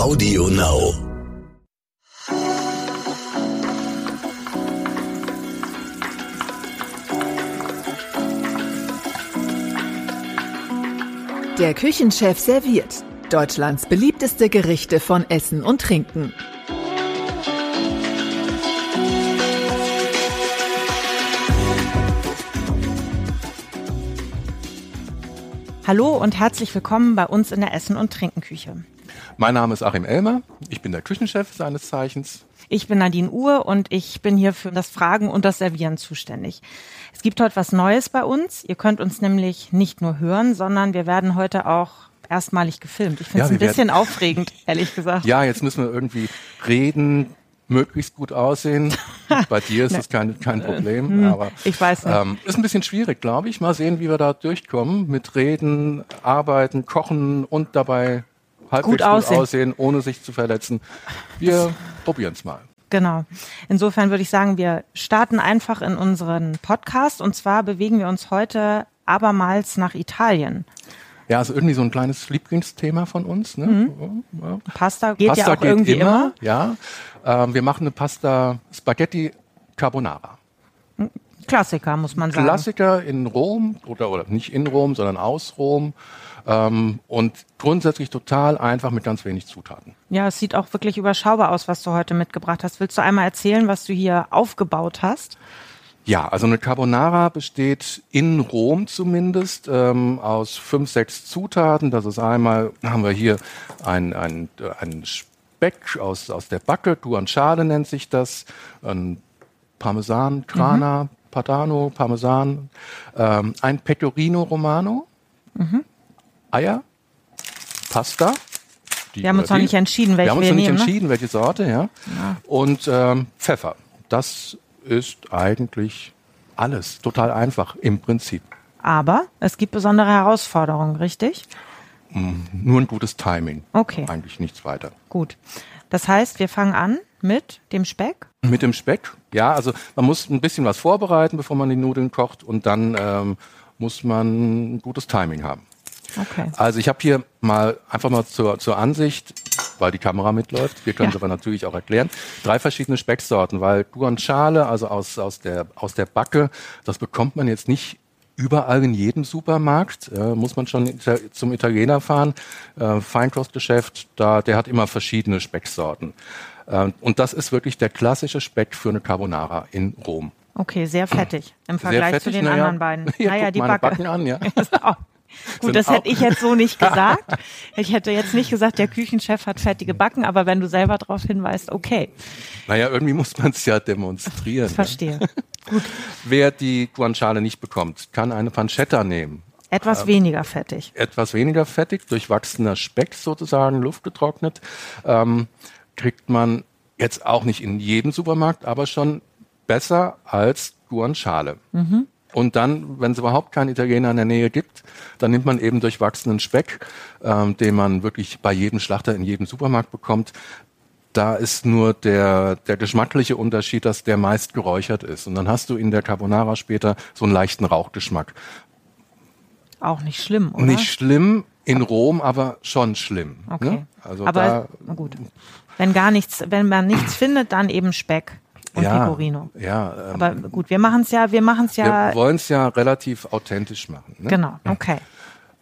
Audio Now. Der Küchenchef serviert Deutschlands beliebteste Gerichte von Essen und Trinken. Hallo und herzlich willkommen bei uns in der Essen- und Trinkenküche. Mein Name ist Achim Elmer, ich bin der Küchenchef seines Zeichens. Ich bin Nadine Uhr und ich bin hier für das Fragen und das Servieren zuständig. Es gibt heute was Neues bei uns. Ihr könnt uns nämlich nicht nur hören, sondern wir werden heute auch erstmalig gefilmt. Ich finde es Ja, ein bisschen aufregend, ehrlich gesagt. Ja, jetzt müssen wir irgendwie reden, möglichst gut aussehen. Bei dir ist das kein, kein Problem, aber Hm, ich weiß nicht. ähm, ist ein bisschen schwierig, glaube ich. Mal sehen, wie wir da durchkommen mit Reden, Arbeiten, Kochen und dabei halbwegs Gut gut aussehen. aussehen, ohne sich zu verletzen. Wir probieren es mal. Genau. Insofern würde ich sagen, wir starten einfach in unseren Podcast und zwar bewegen wir uns heute abermals nach Italien. Ja, also irgendwie so ein kleines Lieblingsthema von uns. Ne? Ja. Pasta geht Pasta ja auch geht irgendwie immer. Ja, ähm, wir machen eine Pasta Spaghetti Carbonara. Klassiker, muss man sagen. Klassiker in Rom oder, oder nicht in Rom, sondern aus Rom. Ähm, und grundsätzlich total einfach mit ganz wenig Zutaten. Ja, es sieht auch wirklich überschaubar aus, was du heute mitgebracht hast. Willst du einmal erzählen, was du hier aufgebaut hast? Ja, also eine Carbonara besteht in Rom zumindest ähm, aus fünf, sechs Zutaten. Das ist einmal, haben wir hier ein, ein, ein Speck aus, aus der Backe, Guanciale nennt sich das, ein Parmesan, Grana, Padano, Parmesan, ähm, ein Pecorino Romano, Eier, Pasta. die Wir haben uns noch nicht entschieden, welche wir haben uns wir noch nicht nehmen, ne? entschieden, welche Sorte, ja. Und ähm, Pfeffer. Das ist eigentlich alles. Total einfach im Prinzip. Aber es gibt besondere Herausforderungen, richtig? Nur ein gutes Timing. Okay. Eigentlich nichts weiter. Gut. Das heißt, wir fangen an mit dem Speck. Mit dem Speck, ja, also man muss ein bisschen was vorbereiten, bevor man die Nudeln kocht und dann ähm, muss man ein gutes Timing haben. Okay. Also ich habe hier mal einfach mal zur, zur Ansicht, weil die Kamera mitläuft, wir können es Ja. aber natürlich auch erklären, drei verschiedene Specksorten, weil Guanciale, also aus, aus, der, aus der Backe, das bekommt man jetzt nicht überall in jedem Supermarkt, äh, muss man schon zum Italiener fahren, äh, Feinkostgeschäft, da, der hat immer verschiedene Specksorten. Äh, und das ist wirklich der klassische Speck für eine Carbonara in Rom. Okay, sehr fettig im Vergleich fettig, zu den naja. anderen beiden. Ja, naja, die meine Backe. Backen an, ja. Gut, das hätte ich jetzt so nicht gesagt. Ich hätte jetzt nicht gesagt, der Küchenchef hat fettige Backen, aber wenn du selber darauf hinweist, okay, Naja, irgendwie muss man es ja demonstrieren. ne? verstehe. Wer die Guanciale nicht bekommt, kann eine Pancetta nehmen. Etwas weniger fettig. Etwas weniger fettig, durchwachsener Speck sozusagen, luftgetrocknet, ähm, kriegt man jetzt auch nicht in jedem Supermarkt, aber schon besser als Guanciale. Und dann, wenn es überhaupt keinen Italiener in der Nähe gibt, dann nimmt man eben durchwachsenen Speck, ähm, den man wirklich bei jedem Schlachter in jedem Supermarkt bekommt. Da ist nur der, der geschmackliche Unterschied, dass der meist geräuchert ist. Und dann hast du in der Carbonara später so einen leichten Rauchgeschmack. Auch nicht schlimm, oder? Nicht schlimm in Rom, aber schon schlimm. Okay. Ne? Also aber da, gut. Wenn gar nichts, wenn man nichts findet, dann eben Speck und ja, Pecorino. Ja, ähm, Aber gut, wir machen es ja, wir machen es ja. wir wollen es ja relativ authentisch machen. Ne? genau, okay.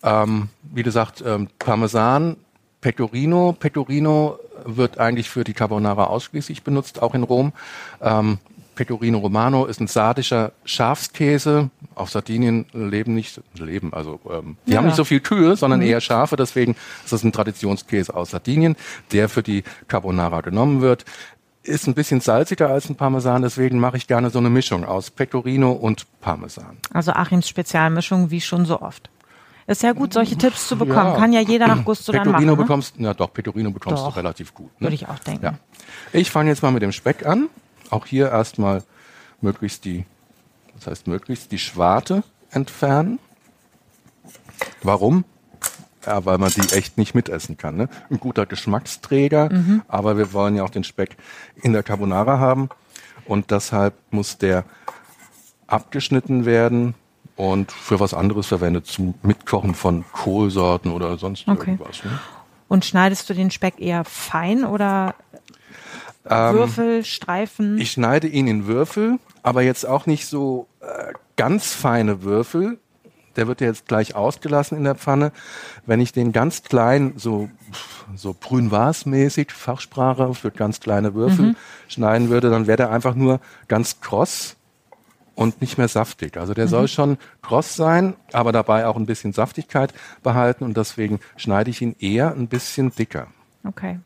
Ähm, wie gesagt, ähm, Parmesan, Pecorino. Pecorino wird eigentlich für die Carbonara ausschließlich benutzt, auch in Rom. Ähm, Pecorino Romano ist ein sardischer Schafskäse. Auf Sardinien leben nicht, leben, also ähm, die Ja. haben nicht so viel Kühe, sondern eher Schafe. Deswegen ist das ein Traditionskäse aus Sardinien, der für die Carbonara genommen wird. Ist ein bisschen salziger als ein Parmesan, deswegen mache ich gerne so eine Mischung aus Pecorino und Parmesan. Also Achims Spezialmischung, wie schon so oft. Ist ja gut, solche Tipps zu bekommen. Ja. Kann ja jeder nach Gusto dann Pecorino machen. Ne? bekommst, na doch, Pecorino bekommst Doch. du relativ gut. Ne? Würde ich auch denken. Ja. Ich fange jetzt mal mit dem Speck an. Auch hier erstmal möglichst die, das heißt möglichst die Schwarte entfernen. Warum? Ja, weil man die echt nicht mitessen kann. Ne? Ein guter Geschmacksträger, Mhm. aber wir wollen ja auch den Speck in der Carbonara haben. Und deshalb muss der abgeschnitten werden und für was anderes verwendet, zum Mitkochen von Kohlsorten oder sonst Okay. irgendwas. Ne? Und schneidest du den Speck eher fein oder Ähm, Würfel, Streifen? Ich schneide ihn in Würfel, aber jetzt auch nicht so äh, ganz feine Würfel. Der wird ja jetzt gleich ausgelassen in der Pfanne. Wenn ich den ganz klein, so, so Brünwas-mäßig, Fachsprache für ganz kleine Würfel schneiden würde, dann wäre der einfach nur ganz kross und nicht mehr saftig. Also der soll schon kross sein, aber dabei auch ein bisschen Saftigkeit behalten und deswegen schneide ich ihn eher ein bisschen dicker. Okay.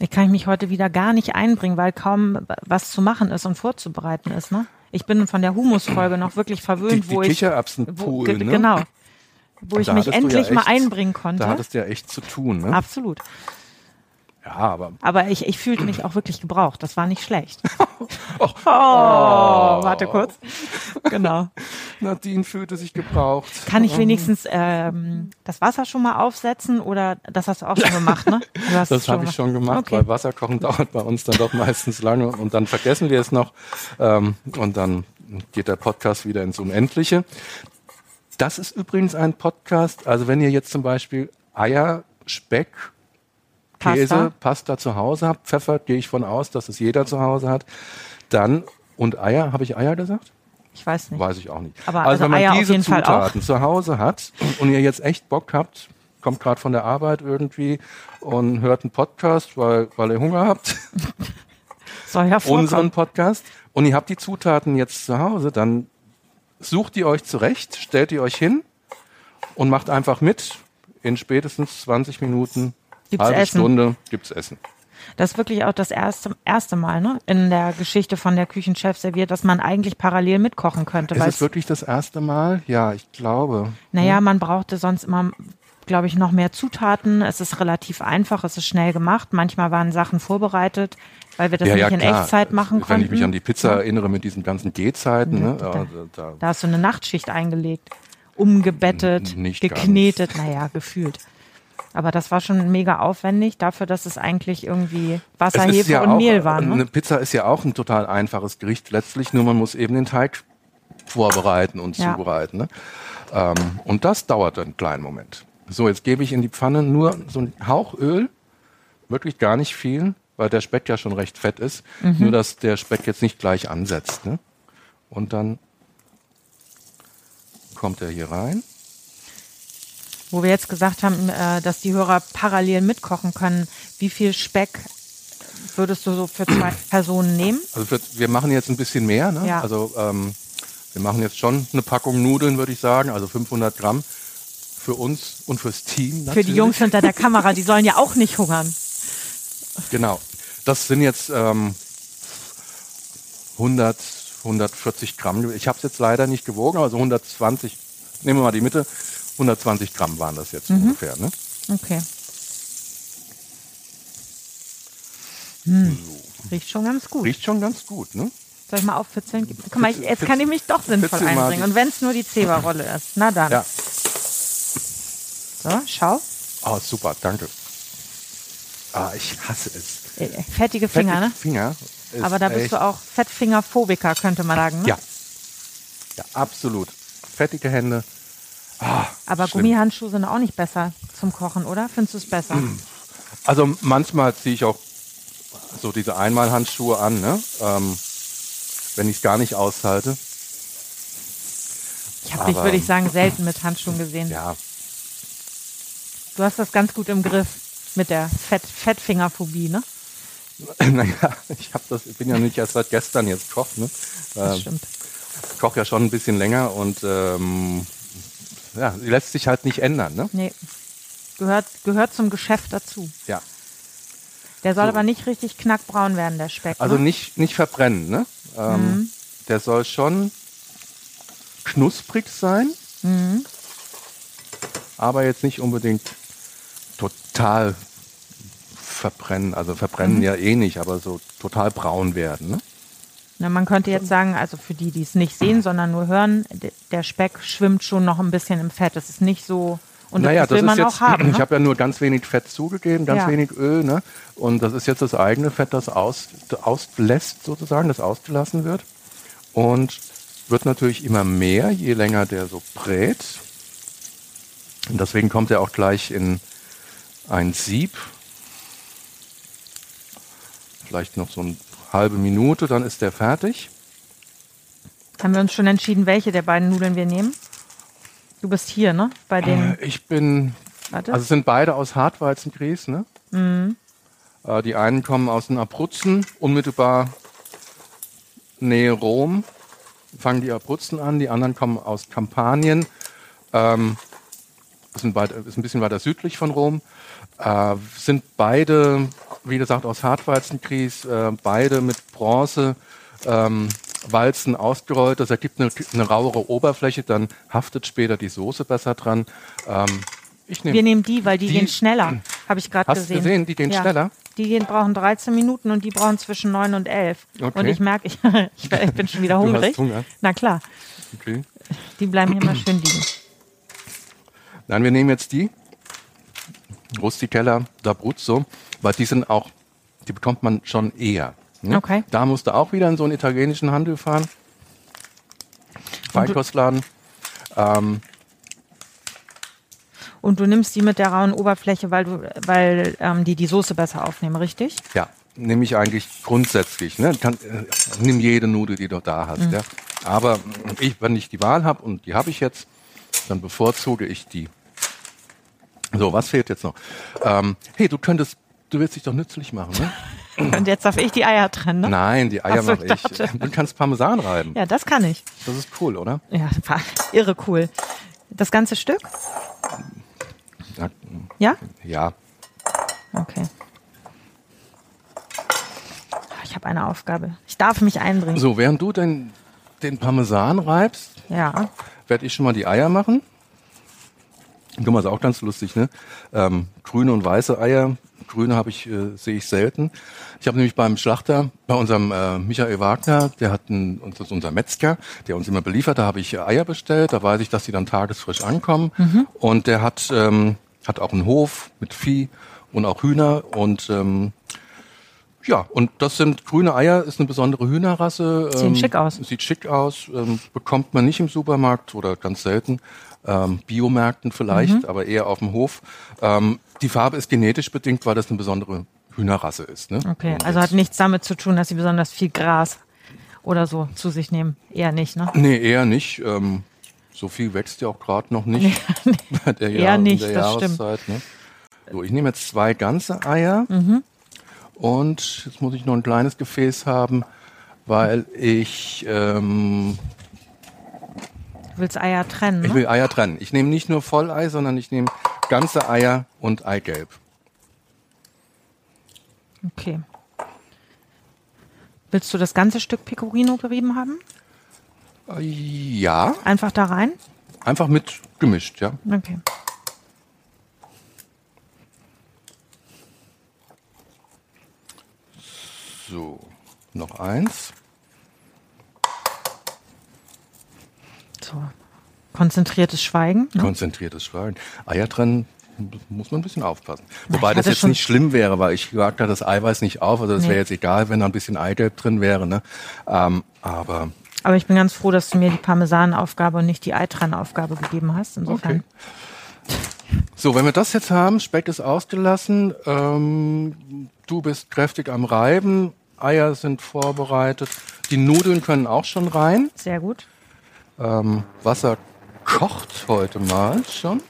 Ich kann mich heute wieder gar nicht einbringen, weil kaum was zu machen ist und vorzubereiten ist. Ne? Ich bin von der Humusfolge noch wirklich verwöhnt, Die- die wo ich wo, ne? genau, wo ich mich endlich ja mal echt- einbringen konnte. Da hattest du ja echt zu tun. Ne? Absolut. Ja, aber Aber ich, ich fühlte mich auch wirklich gebraucht. Das war nicht schlecht. Oh, warte kurz. Genau. Nadine fühlte sich gebraucht. Kann ich wenigstens ähm, das Wasser schon mal aufsetzen oder das hast du auch schon gemacht, ne? Das habe ich schon gemacht, Okay. weil Wasserkochen dauert bei uns dann doch meistens lange und dann vergessen wir es noch ähm, und dann geht der Podcast wieder ins Unendliche. Das ist übrigens ein Podcast, also wenn ihr jetzt zum Beispiel Eier, Speck, Käse, Pasta. Pasta, zu Hause habt, Pfeffer, gehe ich von aus, dass es jeder zu Hause hat, dann und Eier, habe ich Eier gesagt? Ich weiß nicht. Weiß ich auch nicht. Aber also, also wenn man Eier diese Zutaten zu Hause hat und ihr jetzt echt Bock habt, kommt gerade von der Arbeit irgendwie und hört einen Podcast, weil, weil ihr Hunger habt, Soll ja unseren vorkommen. Podcast, und ihr habt die Zutaten jetzt zu Hause, dann sucht ihr euch zurecht, stellt ihr euch hin und macht einfach mit. In spätestens 20 Minuten, Gibt's halbe Essen. Stunde gibt's Essen. Das ist wirklich auch das erste, erste Mal ne, in der Geschichte von der Küchenchef serviert, dass man eigentlich parallel mitkochen könnte. Ist es wirklich das erste Mal? Ja, ich glaube. Naja, man brauchte sonst immer, glaube ich, noch mehr Zutaten. Es ist relativ einfach, es ist schnell gemacht. Manchmal waren Sachen vorbereitet, weil wir das nicht in klar. Echtzeit machen Wenn konnten. ich mich an die Pizza erinnere mit diesen ganzen Gehzeiten, ne, Da- da, da, Da hast du eine Nachtschicht eingelegt, umgebettet, geknetet, naja, gefühlt. Aber das war schon mega aufwendig dafür, dass es eigentlich irgendwie Wasser, Hefe ja und auch, Mehl war. Eine Ne? Pizza ist ja auch ein total einfaches Gericht letztlich, nur man muss eben den Teig vorbereiten und Ja. zubereiten. Ne? Ähm, und das dauert einen kleinen Moment. So, jetzt gebe ich in die Pfanne nur so einen Hauch Öl, wirklich gar nicht viel, weil der Speck ja schon recht fett ist. Mhm. Nur, dass der Speck jetzt nicht gleich ansetzt. Ne? Und dann kommt er hier rein. Wo wir jetzt gesagt haben, äh, dass die Hörer parallel mitkochen können. Wie viel Speck würdest du so für zwei Personen nehmen? Also für, wir machen jetzt ein bisschen mehr. Ne? Ja. Also ähm, wir machen jetzt schon eine Packung Nudeln, würde ich sagen, also 500 Gramm für uns und fürs Team. Für Natürlich. die Jungs hinter der Kamera, die sollen ja auch nicht hungern. Genau. Das sind jetzt ähm, 100, 140 Gramm. Ich habe es jetzt leider nicht gewogen, also 120. Nehmen wir mal die Mitte. 120 Gramm waren das jetzt ungefähr. Ne? Okay. Hm. Riecht schon ganz gut. Riecht schon ganz gut. Ne? Soll ich mal aufpitzeln? Guck mal, ich, jetzt kann ich mich doch sinnvoll Pitzel einbringen. Und wenn es nur die Zewa-Rolle ist. Na dann. Ja. So, schau. Oh, super, danke. Ah, ich hasse es. Äh, Fettige Finger, Fette ne? Finger. Aber da bist du auch Fettfingerphobiker, könnte man sagen. Ne? Ja. Ja, absolut. Fettige Hände. Ah, Aber schlimm. Gummihandschuhe sind auch nicht besser zum Kochen, oder? Findest du es besser? Also manchmal ziehe ich auch so diese Einmalhandschuhe an, ne? ähm, wenn ich es gar nicht aushalte. Ich habe dich, würde ich sagen, selten mit Handschuhen gesehen. Ja, Du hast das ganz gut im Griff mit der Fett Fettfingerphobie, ne? naja, ich hab das, bin ja nicht erst seit gestern jetzt Koch, ne? Das Ähm, stimmt. ich koche ja schon ein bisschen länger und ähm, ja, lässt sich halt nicht ändern, ne? Nee. Gehört, gehört zum Geschäft dazu. Ja. Der soll So. aber nicht richtig knackbraun werden, der Speck. Also ne? nicht, nicht verbrennen, ne? Ähm, Mhm. Der soll schon knusprig sein, Mhm. aber jetzt nicht unbedingt total verbrennen. Also verbrennen Mhm. ja eh nicht, aber so total braun werden. Ne? Na, man könnte jetzt sagen, also für die, die es nicht sehen, sondern nur hören, der Speck schwimmt schon noch ein bisschen im Fett. Es ist nicht so. Und naja, das will das man ist jetzt, auch haben. ich Ne? habe ja nur ganz wenig Fett zugegeben, ganz Ja. wenig Öl. Ne? Und das ist jetzt das eigene Fett, das aus, auslässt sozusagen, das ausgelassen wird. Und wird natürlich immer mehr, je länger der so brät. Und deswegen kommt er auch gleich in, ein Sieb. Vielleicht noch so eine halbe Minute, dann ist der fertig. Haben wir uns schon entschieden, welche der beiden Nudeln wir nehmen? Du bist hier, ne? Bei den. Äh, Ich bin, Warte. also es sind beide aus Hartweizengrieß, ne? Äh, die einen kommen aus den Abruzzen, unmittelbar Nähe Rom, fangen die Abruzzen an, die anderen kommen aus Kampanien, ähm, sind beide, ist ein bisschen weiter südlich von Rom, äh, sind beide, wie gesagt, aus Hartweizengrieß, äh, beide mit Bronze, ähm, Walzen ausgerollt. Das ergibt eine, eine rauere Oberfläche, dann haftet später die Soße besser dran. Ähm, ich wir nehme nehmen die, weil die, Die- gehen schneller. Habe ich gerade Hast du gesehen. gesehen, die gehen schneller? Die gehen, brauchen 13 Minuten und die brauchen zwischen 9 und 11. Okay. Und ich merke, ich, ich, bin schon wieder hast hungrig. Hunger. Na klar, Okay. die bleiben hier mal schön liegen. Nein, wir nehmen jetzt die Rusticella d'Abruzzo, weil die sind auch, die bekommt man schon eher. ne? Okay. Da musst du auch wieder in so einen italienischen Handel fahren. Feinkostladen. Ähm, Und du nimmst die mit der rauen Oberfläche, weil du, weil ähm, die die Soße besser aufnehmen, richtig? ja, nehme ich eigentlich grundsätzlich. Ne? Kann, äh, nimm jede Nudel, die du da hast. Ja? Aber ich, wenn ich die Wahl habe, und die habe ich jetzt, dann bevorzuge ich die. So, was fehlt jetzt noch? Ähm, hey, du könntest, du willst dich doch nützlich machen, ne? Und jetzt darf ich die Eier trennen, ne? Nein, die Eier so, mache ich dachte. Du kannst Parmesan reiben. Ja, das kann ich. Das ist cool, oder? Ja, irre cool. Das ganze Stück? Ja. Ja? ja. Okay. Ich habe eine Aufgabe. Ich darf mich einbringen. So, während du den, den Parmesan reibst, Ja. werde ich schon mal die Eier machen. Guck mal, ist auch ganz lustig, ne? Ähm, grüne und weiße Eier. Grüne habe ich, äh, sehe ich selten. Ich habe nämlich beim Schlachter, bei unserem äh, Michael Wagner, der hat einen, das ist unser Metzger, der uns immer beliefert, da habe ich äh, Eier bestellt, da weiß ich, dass die dann tagesfrisch ankommen. Und der hat, ähm, hat auch einen Hof mit Vieh und auch Hühner und ähm, ja, und das sind grüne Eier, ist eine besondere Hühnerrasse. Sehen schick aus. Sieht schick aus, ähm, bekommt man nicht im Supermarkt oder ganz selten. Ähm, Biomärkten vielleicht, Mhm. aber eher auf dem Hof. Ähm, die Farbe ist genetisch bedingt, weil das eine besondere Hühnerrasse ist. Ne? Okay. Also hat nichts damit zu tun, dass sie besonders viel Gras oder so zu sich nehmen. Eher nicht, ne? Nee, eher nicht. Ähm, so viel wächst ja auch gerade noch nicht. bei der Eher Jahr- in nicht, der das stimmt. Jahreszeit. Ne? So, ich nehme jetzt zwei ganze Eier Mhm. und jetzt muss ich noch ein kleines Gefäß haben, weil ich ähm, Du willst Eier trennen, Ich ne? will Eier trennen. Ich nehme nicht nur Vollei, sondern ich nehme ganze Eier und Eigelb. Okay. Willst du das ganze Stück Pecorino gerieben haben? Äh, Ja, Einfach da rein? einfach mit gemischt, ja. Okay. So, noch eins. So. Konzentriertes Schweigen. Ne? Konzentriertes Schweigen. Eier trennen muss man ein bisschen aufpassen. Wobei das jetzt nicht schlimm wäre, weil ich wage da das Eiweiß nicht auf. Also das Nee. wäre jetzt egal, wenn da ein bisschen Eigelb drin wäre. Ne? Ähm, aber Aber ich bin ganz froh, dass du mir die Parmesanaufgabe und nicht die Eitrennaufgabe gegeben hast. Insofern. So, wenn wir das jetzt haben, Speck ist ausgelassen, ähm, du bist kräftig am Reiben, Eier sind vorbereitet, die Nudeln können auch schon rein. Sehr gut. Ähm, Wasser kocht heute mal schon.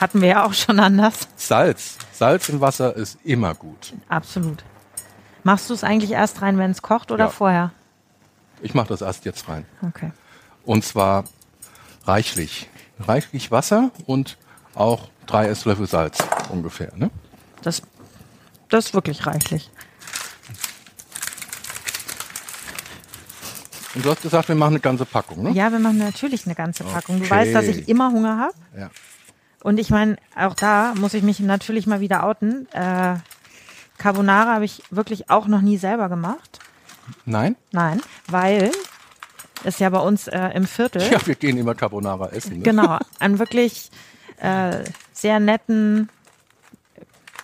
Hatten wir ja auch schon anders. Salz. Salz im Wasser ist immer gut. Absolut. Machst du es eigentlich erst rein, wenn es kocht oder Ja. vorher? Ich mache das erst jetzt rein. Okay. Und zwar reichlich. Reichlich Wasser und auch drei Esslöffel Salz ungefähr. Ne? Das, das ist wirklich reichlich. Und du hast gesagt, wir machen eine ganze Packung. Ne? Ja, wir machen natürlich eine ganze Packung. Du Okay. weißt, dass ich immer Hunger habe. Ja. Und ich meine, auch da muss ich mich natürlich mal wieder outen. Äh, Carbonara habe ich wirklich auch noch nie selber gemacht. Nein? Nein, weil es ja bei uns äh, im Viertel Ja, wir gehen immer Carbonara essen. Ne? genau einen wirklich äh, sehr netten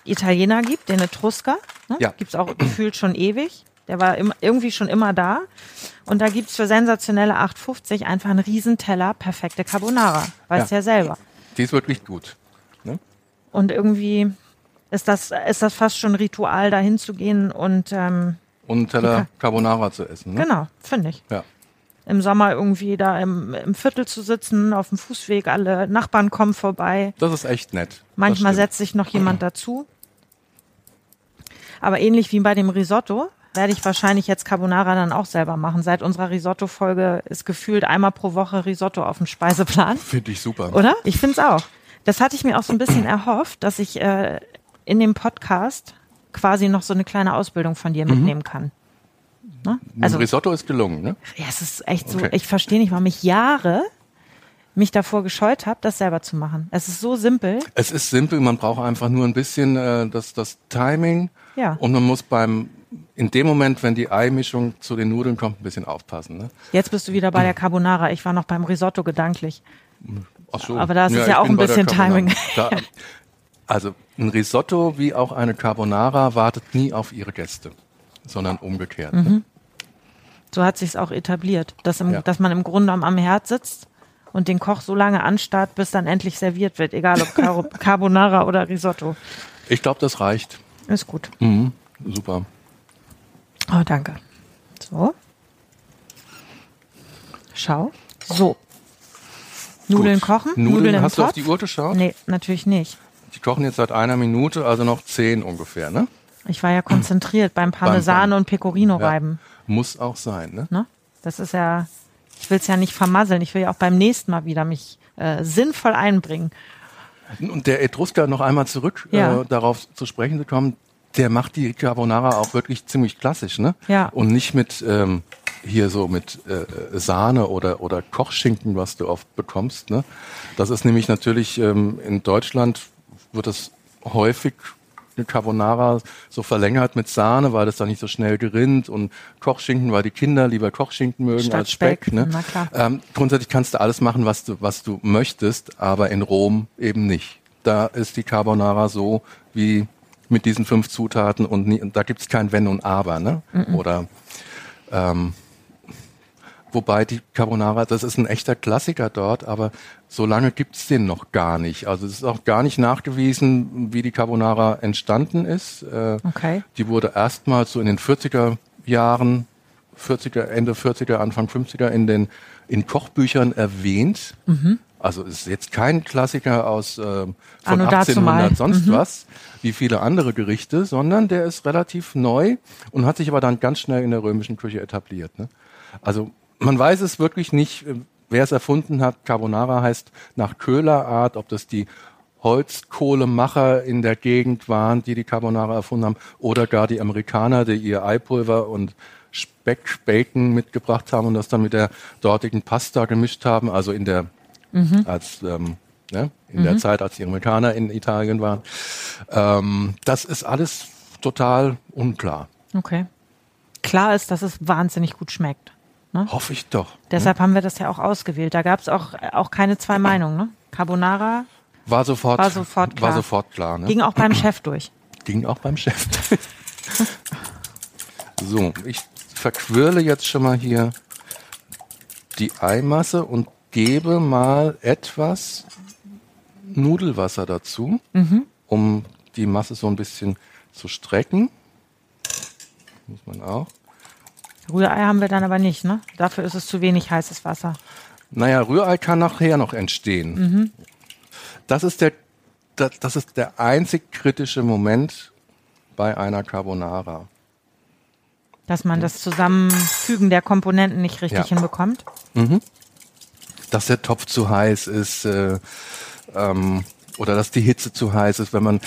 Italiener gibt, den Etrusker. Ne? Ja. Gibt es auch gefühlt schon ewig. Der war im, irgendwie schon immer da. Und da gibt es für sensationelle 8,50 einfach einen Riesenteller perfekte Carbonara. Weißt Ja. ja selber. Die ist wirklich gut. Ne? Und irgendwie, ist das, ist das fast schon Ritual, dahin zu gehen und ähm, Und einen Teller Carbonara zu essen. Ne? genau, finde ich. Ja. Im Sommer irgendwie da im, im Viertel zu sitzen, auf dem Fußweg, alle Nachbarn kommen vorbei. Das ist echt nett. Manchmal setzt sich noch jemand dazu. Aber ähnlich wie bei dem Risotto werde ich wahrscheinlich jetzt Carbonara dann auch selber machen. Seit unserer Risotto-Folge ist gefühlt einmal pro Woche Risotto auf dem Speiseplan. Finde ich super. Oder? Ich finde es auch. Das hatte ich mir auch so ein bisschen erhofft, dass ich äh, in dem Podcast quasi noch so eine kleine Ausbildung von dir mitnehmen kann. Ne? Also Also, Risotto ist gelungen, ne? ja, es ist echt so, Okay. ich verstehe nicht, warum ich Jahre mich davor gescheut habe, das selber zu machen. Es ist so simpel. Es ist simpel, man braucht einfach nur ein bisschen äh, das, das Timing Ja. und man muss beim in dem Moment, wenn die Eimischung zu den Nudeln kommt, ein bisschen aufpassen. Ne? Jetzt bist du wieder bei der Carbonara. Ich war noch beim Risotto gedanklich. Ach so. Aber da ist es ja auch ein bisschen. Timing. Da, also ein Risotto wie auch eine Carbonara wartet nie auf ihre Gäste, sondern umgekehrt. Mhm. Ne? So hat sich's auch etabliert, dass, im, Ja. dass man im Grunde am, am Herd sitzt und den Koch so lange anstarrt, bis dann endlich serviert wird, egal ob Car Carbonara oder Risotto. Ich glaube, das reicht. Ist gut. Mhm. Super. Oh, danke. So. Schau. So. Nudeln Gut. kochen? Nudeln, im hast du auf die Uhr geschaut? Nee, natürlich nicht. Die kochen jetzt seit einer Minute, also noch zehn ungefähr, ne? Ich war ja konzentriert beim Parmesan und Pecorino reiben. Muss auch sein, ne? Ne? Das ist ja, ich will es ja nicht vermasseln. Ich will ja auch beim nächsten Mal wieder mich äh, sinnvoll einbringen. Und der Etrusker noch einmal zurück Ja. äh, darauf zu sprechen zu kommen, der macht die Carbonara auch wirklich ziemlich klassisch, ne? Ja. Und nicht mit ähm, hier so mit äh, Sahne oder oder Kochschinken, was du oft bekommst, ne? Das ist nämlich natürlich ähm, in Deutschland wird das häufig eine Carbonara so verlängert mit Sahne, weil das dann nicht so schnell gerinnt und Kochschinken, weil die Kinder lieber Kochschinken mögen Statt als Speck. Speck, ne? na klar. Ähm, grundsätzlich kannst du alles machen, was du, was du möchtest, aber in Rom eben nicht. Da ist die Carbonara so wie mit diesen fünf Zutaten und, nie, und da gibt's kein Wenn und Aber, ne? Oder ähm, wobei die Carbonara, das ist ein echter Klassiker dort, aber so lange gibt's den noch gar nicht. Also es ist auch gar nicht nachgewiesen, wie die Carbonara entstanden ist. Äh, Okay. die wurde erstmals so in den 40er Jahren, 40er, Ende 40er, Anfang 50er in den in Kochbüchern erwähnt. Also es ist jetzt kein Klassiker aus ähm, von Anno dazumal. 1800 sonst was, wie viele andere Gerichte, sondern der ist relativ neu und hat sich aber dann ganz schnell in der römischen Küche etabliert. Ne? Also man weiß es wirklich nicht, äh, wer es erfunden hat. Carbonara heißt nach Köhlerart, ob das die Holzkohlemacher in der Gegend waren, die die Carbonara erfunden haben, oder gar die Amerikaner, die ihr Eipulver und Speck, Bacon mitgebracht haben und das dann mit der dortigen Pasta gemischt haben, also in der als ähm, ne, in der Zeit, als die Amerikaner in Italien waren. Ähm, das ist alles total unklar. Okay. Klar ist, dass es wahnsinnig gut schmeckt. Ne? Hoffe ich doch. Deshalb haben wir das ja auch ausgewählt. Da gab es auch, auch keine zwei Meinungen. Ne? Carbonara War sofort, War sofort klar. War sofort klar ne? ging auch beim Chef durch. Ging auch beim Chef. so, ich verquirle jetzt schon mal hier die Eimasse und gebe mal etwas Nudelwasser dazu, um die Masse so ein bisschen zu strecken. Muss man auch. Rührei haben wir dann aber nicht, ne? Dafür ist es zu wenig heißes Wasser. Naja, Rührei kann nachher noch entstehen. Das ist der, das, das ist der einzig kritische Moment bei einer Carbonara. Dass man das Zusammenfügen der Komponenten nicht richtig Ja. hinbekommt. dass der Topf zu heiß ist äh, ähm, oder dass die Hitze zu heiß ist, wenn man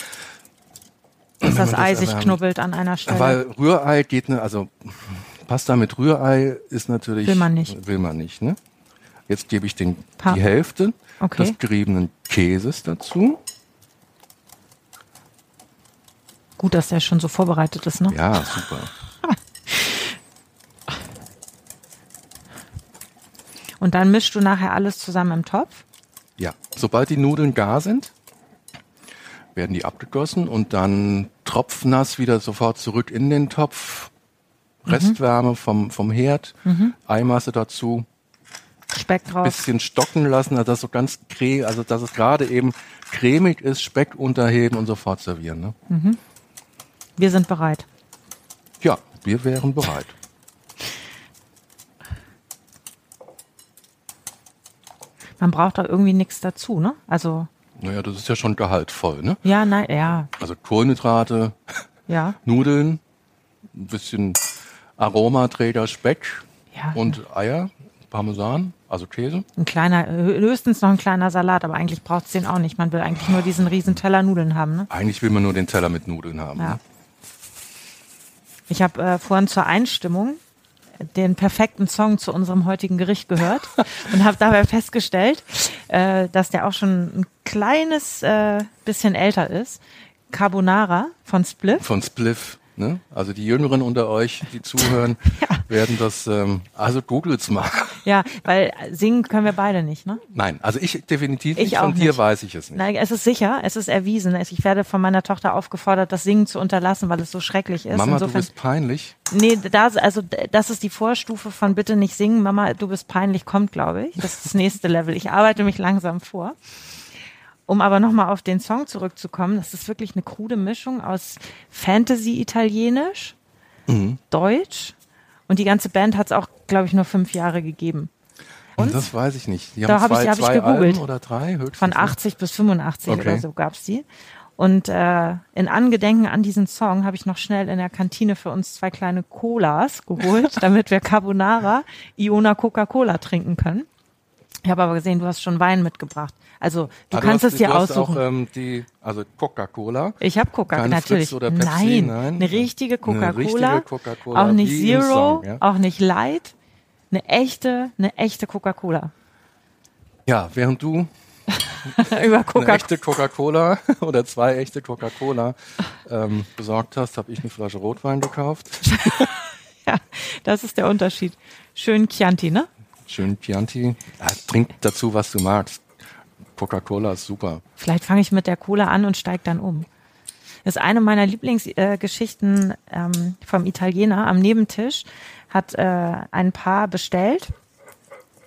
Dass das das eisig erwärmt. knubbelt an einer Stelle. weil Rührei geht ne, also Pasta mit Rührei ist natürlich Will man nicht. will man nicht ne? Jetzt gebe ich den Pa- die Hälfte Okay. des geriebenen Käses dazu. Gut, dass der schon so vorbereitet ist, ne? Ja, super. Und dann mischst du nachher alles zusammen im Topf. Ja, sobald die Nudeln gar sind, werden die abgegossen und dann tropfnass wieder sofort zurück in den Topf. Restwärme vom, vom Herd, Eimasse dazu, Speck drauf. bisschen stocken lassen, also das so ganz creme, also dass es gerade eben cremig ist, Speck unterheben und sofort servieren. Ne? Wir sind bereit. Ja, wir wären bereit. Man braucht da irgendwie nichts dazu, ne? Also, Naja, das ist ja schon gehaltvoll. Ne? ja, nein, ja, Also Kohlenhydrate, ja, Nudeln, ein bisschen Aromaträger, Speck ja. und Eier, Parmesan, also Käse. ein kleiner, höchstens noch ein kleiner Salat, aber eigentlich braucht's den auch nicht. Man will eigentlich nur diesen riesen Teller Nudeln haben, ne? Eigentlich will man nur den Teller mit Nudeln haben. Ja. Ne? Ich habe äh, vorhin zur Einstimmung den perfekten Song zu unserem heutigen Gericht gehört und habe dabei festgestellt, äh, dass der auch schon ein kleines äh, bisschen älter ist. Carbonara von Spliff. Von Spliff. Ne? Also die Jüngeren unter euch, die zuhören, werden das, ähm, also googelt's mal. Ja, weil singen können wir beide nicht, ne? Nein, also ich definitiv Ich nicht, auch von dir nicht. weiß ich es nicht. Nein, es ist sicher, es ist erwiesen. Es- Ich werde von meiner Tochter aufgefordert, das Singen zu unterlassen, weil es so schrecklich ist. Mama, du Insofern, bist peinlich. nee, das, also das ist die Vorstufe von bitte nicht singen. Mama, du bist peinlich, kommt, glaube ich. Das ist das nächste Level. Ich arbeite mich langsam vor. Um aber nochmal auf den Song zurückzukommen, das ist wirklich eine krude Mischung aus Fantasy-Italienisch, Mhm. Deutsch und die ganze Band hat es auch, glaube ich, nur fünf Jahre gegeben. Und? Das weiß ich nicht. Die Da haben hab ich- hab ich gegoogelt. Alben oder drei höchstens. Von ne? 80 bis 85 Okay. oder so gab's die. Und äh, in Angedenken an diesen Song habe ich noch schnell in der Kantine für uns zwei kleine Colas geholt, damit wir Carbonara Iona Coca-Cola trinken können. Ich habe aber gesehen, du hast schon Wein mitgebracht. Also du Ah, kannst hast, es dir aussuchen. Auch, ähm, die, also Coca-Cola. ich habe Coca, keine natürlich. Fritz oder Pepsi, nein, nein. eine richtige Eine Coca-Cola. Coca-Cola, auch nicht Zero, Song, ja. auch nicht Light. Eine echte, eine echte Coca-Cola. Ja, während du Über eine Coca-Cola. echte Coca-Cola oder zwei echte Coca-Cola ähm, besorgt hast, habe ich eine Flasche Rotwein gekauft. Ja, das ist der Unterschied. Schön Chianti, ne? Schön Chianti. Ja, trink dazu, was du magst. Coca-Cola ist super. Vielleicht fange ich mit der Cola an und steige dann um. Das ist eine meiner Lieblingsgeschichten äh, ähm, vom Italiener. Am Nebentisch hat äh, ein Paar bestellt.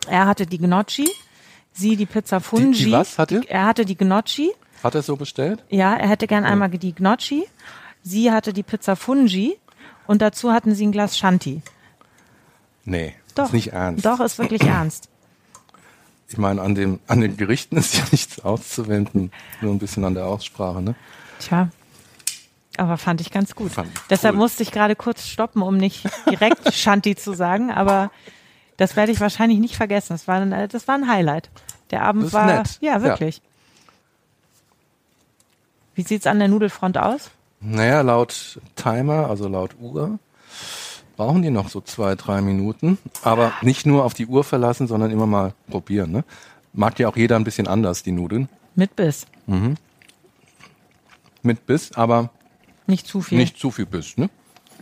Er hatte die Gnocchi, sie die Pizza Fungi. die was hatte? Er hatte die Gnocchi. Hat er so bestellt? Ja, er hätte gern einmal die Gnocchi. Sie hatte die Pizza Fungi. Und dazu hatten sie ein Glas Shanti. Nee, Doch. ist nicht ernst. Doch, ist wirklich ernst. Ich meine, an, dem, an den Gerichten ist ja nichts auszuwenden, nur ein bisschen an der Aussprache. Ne? Tja. Aber fand ich ganz gut. Fand Deshalb cool. musste ich gerade kurz stoppen, um nicht direkt Shanti zu sagen, aber das werde ich wahrscheinlich nicht vergessen. Das war ein, das war ein Highlight. Der Abend war nett. ja wirklich. Wie sieht's an der Nudelfront aus? Naja, laut Timer, also laut Uhr, brauchen die noch so zwei, drei Minuten. Aber nicht nur auf die Uhr verlassen, sondern immer mal probieren. Ne? Mag ja auch jeder ein bisschen anders, die Nudeln. Mit Biss. Mit Biss, aber Nicht zu viel. nicht zu viel Biss. Ne?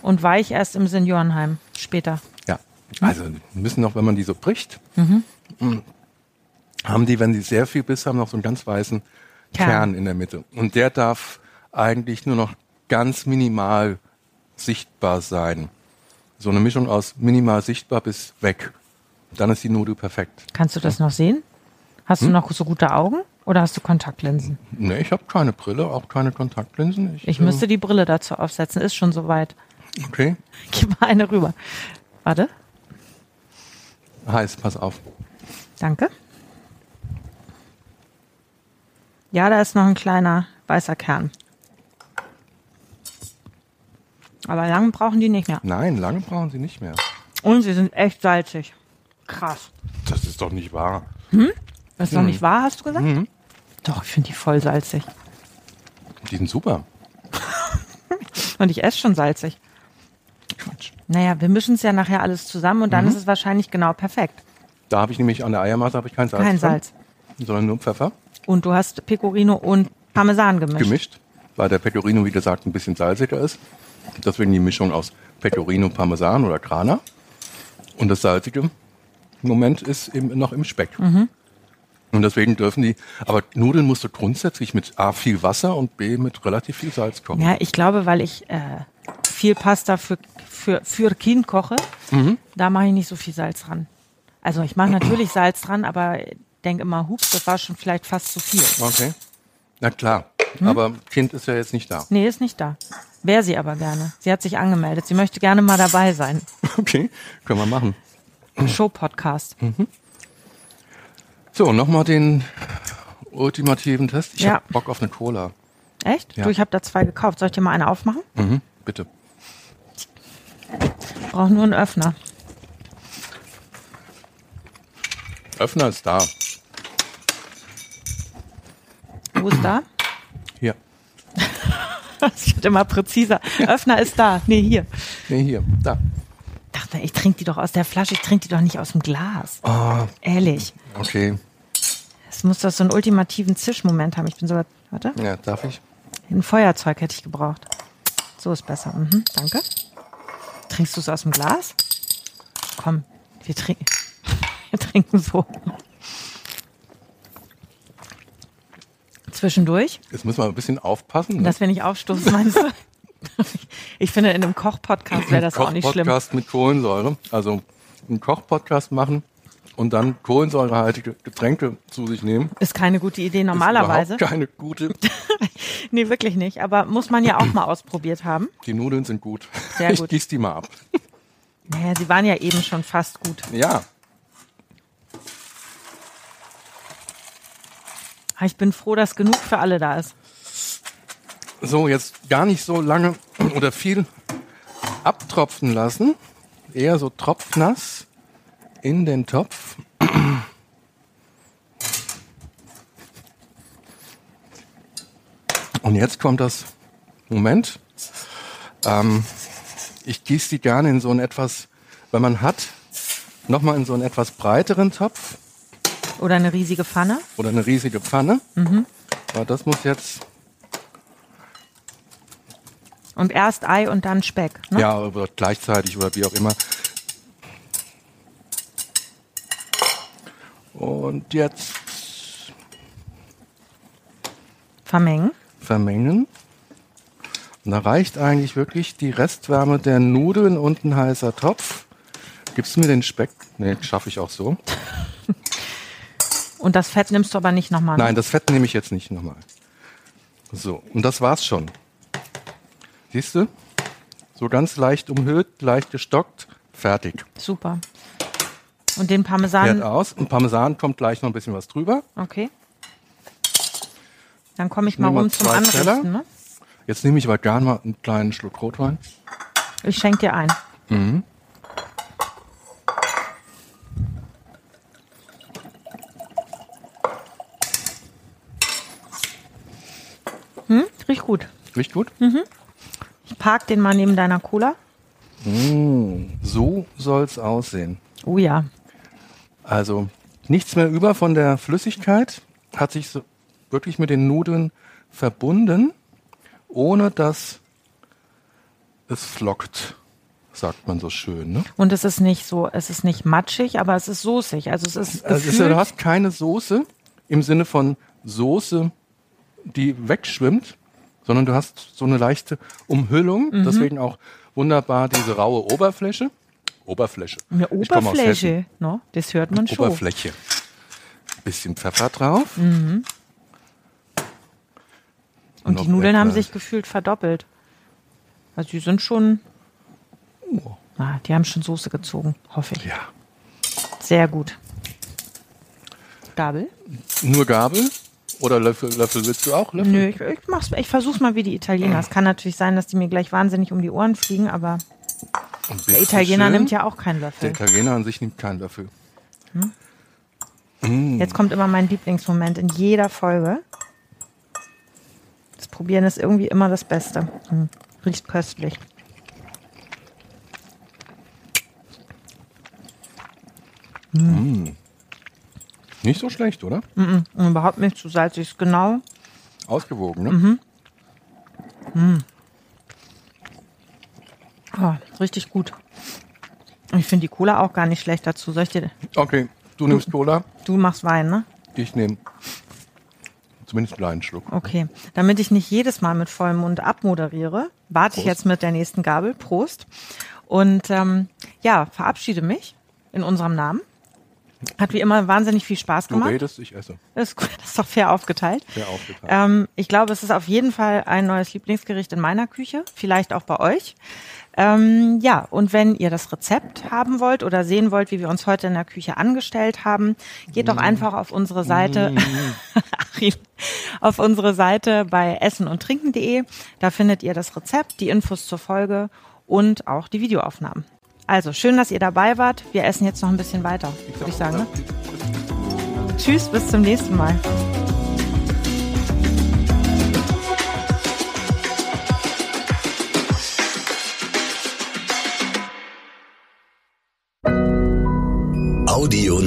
Und weich erst im Seniorenheim. Später. Ja, also müssen noch, wenn man die so bricht, mm, haben die, wenn die sehr viel Biss haben, noch so einen ganz weißen Kern. Kern, in der Mitte. Und der darf eigentlich nur noch ganz minimal sichtbar sein. So eine Mischung aus minimal sichtbar bis weg. Dann ist die Nudel perfekt. Kannst du das noch sehen? Hast Hm? du noch so gute Augen oder hast du Kontaktlinsen? Nee, ich habe keine Brille, auch keine Kontaktlinsen. Ich müsste die Brille dazu aufsetzen. Ist schon soweit. Okay, Gib mal eine rüber. Warte. heiß, pass auf. Danke. Ja, da ist noch ein kleiner weißer Kern. Aber lang brauchen die nicht mehr. Nein, lange brauchen sie nicht mehr. Und sie sind echt salzig. Krass. Das ist doch nicht wahr. Das ist doch nicht wahr, hast du gesagt? Doch, ich finde die voll salzig. Die sind super. Und ich esse schon salzig. Quatsch. Naja, wir mischen es ja nachher alles zusammen und dann ist es wahrscheinlich genau perfekt. Da habe ich nämlich an der Eiermasse habe ich kein Salz. Kein dran, Salz. Sondern nur Pfeffer. Und du hast Pecorino und Parmesan gemischt. gemischt, weil der Pecorino, wie gesagt, ein bisschen salziger ist. Deswegen die Mischung aus Pecorino, Parmesan oder Grana. Und das salzige im Moment ist eben noch im Speck. Mhm. Und deswegen dürfen die, aber Nudeln musst du grundsätzlich mit A viel Wasser und B mit relativ viel Salz kochen. Ja, ich glaube, weil ich äh, viel Pasta für, für, für Kind koche, da mache ich nicht so viel Salz dran. Also ich mache natürlich Salz dran, aber denke immer, hups, das war schon vielleicht fast zu viel. Okay. Na klar, Hm? aber Kind ist ja jetzt nicht da. Nee, ist nicht da. Wäre sie aber gerne. Sie hat sich angemeldet. Sie möchte gerne mal dabei sein. Okay, können wir machen. Show-Podcast. So, nochmal den ultimativen Test. Ich Ja. hab Bock auf eine Cola. Echt? Ja. Du, ich habe da zwei gekauft. Soll ich dir mal eine aufmachen? Mhm, bitte. Brauch nur einen Öffner. Öffner ist da. Wo ist da? Das wird immer präziser. Öffner ist da. Nee, hier. Nee, hier. Da. Dachte, ich trinke die doch aus der Flasche. Ich trinke die doch nicht aus dem Glas. Ah, Ehrlich. okay. Es muss doch so einen ultimativen Zischmoment haben. Ich bin sogar, warte, Ja, darf ich? ein Feuerzeug hätte ich gebraucht. So ist besser. Mhm, danke. Trinkst du es aus dem Glas? Komm, wir, trinken. wir trinken so. Zwischendurch, Jetzt müssen wir ein bisschen aufpassen. Ne? dass wir nicht aufstoßen, meinst du? Ich finde, in einem Koch-Podcast wäre das auch nicht schlimm. Kochpodcast mit Kohlensäure. Also einen Kochpodcast machen und dann kohlensäurehaltige Getränke zu sich nehmen. Ist keine gute Idee Ist normalerweise. überhaupt keine gute. Nee, wirklich nicht. Aber muss man ja auch mal ausprobiert haben. Die Nudeln sind gut. Sehr Ich gut. gieße die mal ab. Naja, sie waren ja eben schon fast gut. Ja. Ich bin froh, dass genug für alle da ist. So, jetzt gar nicht so lange oder viel abtropfen lassen. Eher so tropfnass in den Topf. Und jetzt kommt das Moment. Ähm, ich gieße die gerne in so einen etwas, wenn man hat, nochmal in so einen etwas breiteren Topf Oder eine riesige Pfanne. oder eine riesige Pfanne. Aber das muss jetzt Und erst Ei und dann Speck. Ne? Ja, oder gleichzeitig oder wie auch immer. Und jetzt Vermengen. vermengen. Und da reicht eigentlich wirklich die Restwärme der Nudeln und ein heißer Topf. Gibst du mir den Speck? Nee, schaffe ich auch so. Und das Fett nimmst du aber nicht nochmal. Nein, das Fett nehme ich jetzt nicht nochmal. So, und das war's schon. Siehst du? So ganz leicht umhüllt, leicht gestockt, fertig. Super. Und den Fährt Parmesan. aus. Und Parmesan kommt gleich noch ein bisschen was drüber. Okay. Dann komme ich Ich mal rum zum Anrichten. Teller. Ne? Jetzt nehme ich aber gerne mal einen kleinen Schluck Rotwein. Ich schenke dir ein. Hm, riecht gut. Riecht gut? Ich park den mal neben deiner Cola. So soll's aussehen. Oh ja. Also nichts mehr über von der Flüssigkeit, hat sich so wirklich mit den Nudeln verbunden, ohne dass es flockt, sagt man so schön. Ne? Und es ist nicht so, es ist nicht matschig, aber es ist soßig. Also es ist Also es ist, du hast keine Soße im Sinne von Soße, die wegschwimmt, sondern du hast so eine leichte Umhüllung, Mhm. deswegen auch wunderbar diese raue Oberfläche. Oberfläche. eine. Oberfläche. No, das hört man schon. Oberfläche. Bisschen Pfeffer drauf. Mhm. Und Noch die Nudeln haben sich gefühlt verdoppelt. Also die sind schon, Oh, ah, die haben schon Soße gezogen, hoffe ich. ja. Sehr gut. Gabel? Nur Gabel oder Löffel? Löffel willst du auch? Löffel? Nö, ich, ich, mach's, ich versuch's mal wie die Italiener. Es kann natürlich sein, dass die mir gleich wahnsinnig um die Ohren fliegen, aber der Italiener schön. nimmt ja auch keinen Der Löffel. Italiener an sich nimmt keinen Löffel. Jetzt kommt immer mein Lieblingsmoment in jeder Folge. Das Probieren ist irgendwie immer das Beste. Hm. Riecht köstlich. Nicht so schlecht, oder? Und überhaupt nicht zu salzig. Ist genau. Ausgewogen, ne? Oh, richtig gut. Ich finde die Cola auch gar nicht schlecht dazu. Soll ich dir, Okay, du nimmst Cola, du machst Wein, ne? ich nehme zumindest einen kleinen Schluck. Okay. Damit ich nicht jedes Mal mit vollem Mund abmoderiere, warte ich Prost. jetzt mit der nächsten Gabel. Prost. Und ähm, ja, verabschiede mich in unserem Namen. Hat wie immer wahnsinnig viel Spaß gemacht. Du redest, ich esse. Das ist, gut, das ist doch fair aufgeteilt. Fair aufgeteilt. Ähm, ich glaube, es ist auf jeden Fall ein neues Lieblingsgericht in meiner Küche, vielleicht auch bei euch. Ähm, ja, und wenn ihr das Rezept haben wollt oder sehen wollt, wie wir uns heute in der Küche angestellt haben, geht doch einfach auf unsere Seite, Achim, auf unsere Seite bei essen und trinken.de. Da findet ihr das Rezept, die Infos zur Folge und auch die Videoaufnahmen. Also schön, dass ihr dabei wart. Wir essen jetzt noch ein bisschen weiter, würde ich sagen. Ne? Tschüss, bis zum nächsten Mal. Audio